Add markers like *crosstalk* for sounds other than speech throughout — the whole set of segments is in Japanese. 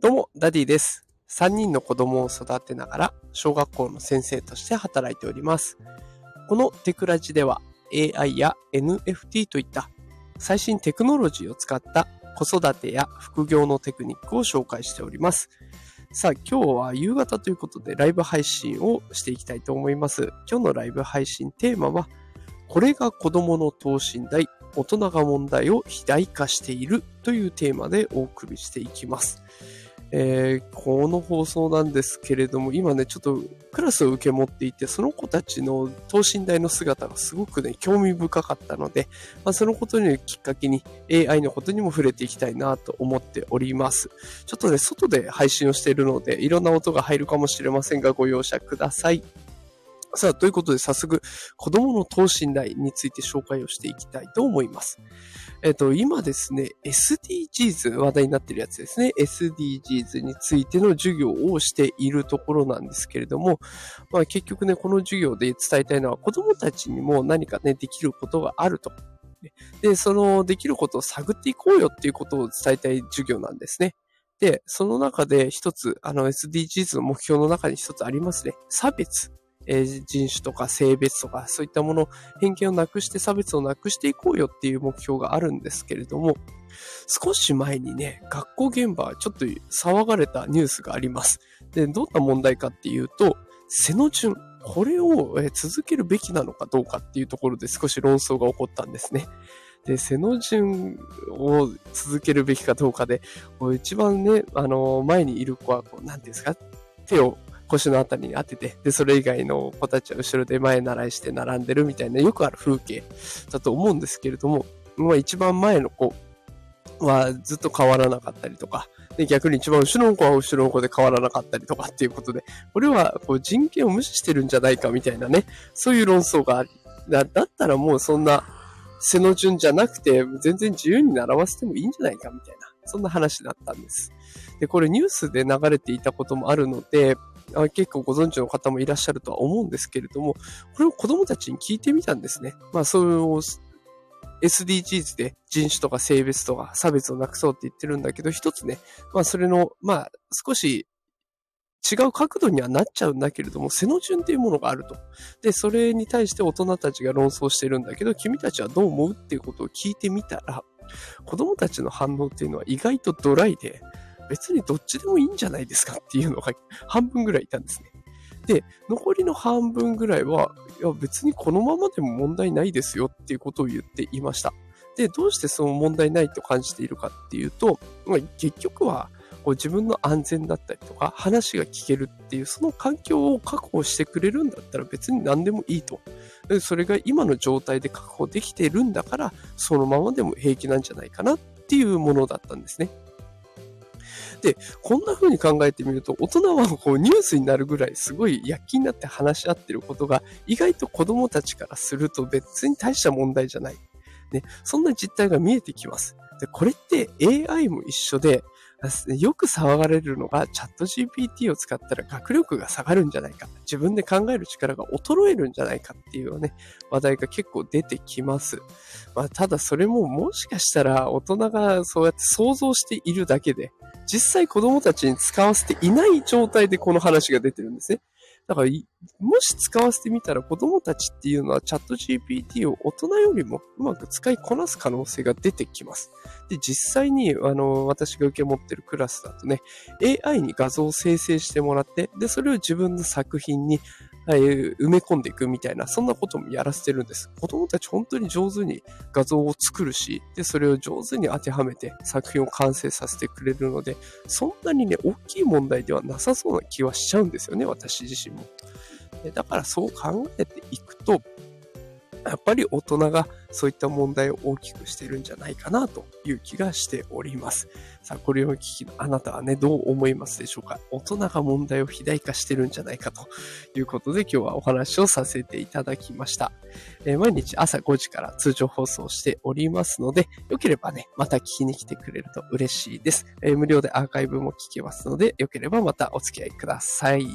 どうも、ダディです。3人の子供を育てながら、小学校の先生として働いております。このテクラジでは、AI や NFT といった最新テクノロジーを使った子育てや副業のテクニックを紹介しております。さあ、今日は夕方ということでライブ配信をしていきたいと思います。今日のライブ配信テーマは、これが子供の等身大、大人が問題を肥大化しているというテーマでお送りしていきます。えーこの放送なんですけれども、今ね、ちょっとクラスを受け持っていて、その子たちの等身大の姿がすごくね、興味深かったので、まあ、そのことにきっかけに AI のことにも触れていきたいなと思っております。ちょっとね、外で配信をしているので、いろんな音が入るかもしれませんが、ご容赦ください。さあ、ということで早速、子供の等身大について紹介をしていきたいと思います。えっ、と、今ですね、SDGs 話題になってるやつですね。SDGs についての授業をしているところなんですけれども、まあ結局ね、この授業で伝えたいのは子供たちにも何かね、できることがあると。で、そのできることを探っていこうよっていうことを伝えたい授業なんですね。で、その中で一つ、あの SDGs の目標の中に一つありますね。差別。えー人種とか性別とかそういったもの、偏見をなくして差別をなくしていこうよっていう目標があるんですけれども、少し前にね、学校現場、ちょっと騒がれたニュースがあります。で、どんな問題かっていうと、背の順。これを続けるべきなのかどうかっていうところで少し論争が起こったんですね。で、背の順を続けるべきかどうかで、う一番ね、あの前にいる子は、こう、なんていうんですか、手を腰のあたりに当てて、で、それ以外の子たちは後ろで前習いして並んでるみたいな、よくある風景だと思うんですけれども、まあ一番前の子はずっと変わらなかったりとか、で逆に一番後ろの子は後ろの子で変わらなかったりとかっていうことで、これはこう人権を無視してるんじゃないかみたいなね、そういう論争があり、だだったらもうそんな背の順じゃなくて、全然自由に習わせてもいいんじゃないかみたいな、そんな話だったんです。で、これニュースで流れていたこともあるので、あ結構ご存知の方もいらっしゃるとは思うんですけれども、これを子供たちに聞いてみたんですね。まあ、そういう SDGs で人種とか性別とか差別をなくそうって言ってるんだけど、一つね、まあ、それの、まあ、少し違う角度にはなっちゃうんだけれども、背の順っていうものがあると。で、それに対して大人たちが論争してるんだけど、君たちはどう思うっていうことを聞いてみたら、子供たちの反応っていうのは意外とドライで、別にどっちでもいいんじゃないですかっていうのが *laughs* 半分ぐらいいたんですね。で、残りの半分ぐらいは、いや別にこのままでも問題ないですよっていうことを言っていました。で、どうしてその問題ないと感じているかっていうと、まあ、結局はこう自分の安全だったりとか、話が聞けるっていう、その環境を確保してくれるんだったら別に何でもいいと。それが今の状態で確保できているんだから、そのままでも平気なんじゃないかなっていうものだったんですね。で、こんな風に考えてみると、大人はこうニュースになるぐらいすごい躍起になって話し合ってることが、意外と子供たちからすると別に大した問題じゃない。ね、そんな実態が見えてきます。で、これって AI も一緒で、よく騒がれるのがチャット GPT を使ったら学力が下がるんじゃないか。自分で考える力が衰えるんじゃないかっていうね、話題が結構出てきます。まあ、ただそれももしかしたら大人がそうやって想像しているだけで、実際子供たちに使わせていない状態でこの話が出てるんですね。だから、もし使わせてみたら子供たちっていうのはチャット GPT を大人よりもうまく使いこなす可能性が出てきます。で、実際に、あの、私が受け持ってるクラスだとね、AI に画像を生成してもらって、で、それを自分の作品に、埋め込んでいくみたいな、そんなこともやらせてるんです。子供たち本当に上手に画像を作るし、で、それを上手に当てはめて作品を完成させてくれるので、そんなにね、大きい問題ではなさそうな気はしちゃうんですよね、私自身も。だからそう考えていくと、やっぱり大人がそういった問題を大きくしてるんじゃないかなという気がしております。さあ、これを聞きあなたはね、どう思いますでしょうか？大人が問題を肥大化してるんじゃないかということで今日はお話をさせていただきました。えー毎日朝5時から通常放送しておりますので、よければね、また聞きに来てくれると嬉しいです。えー無料でアーカイブも聞けますので、よければまたお付き合いください。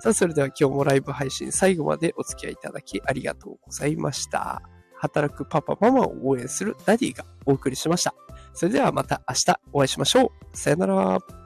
さあ、それでは今日もライブ配信最後までお付き合いいただきありがとうございました。働くパパママを応援するダディがお送りしました。それではまた明日お会いしましょう。さよなら。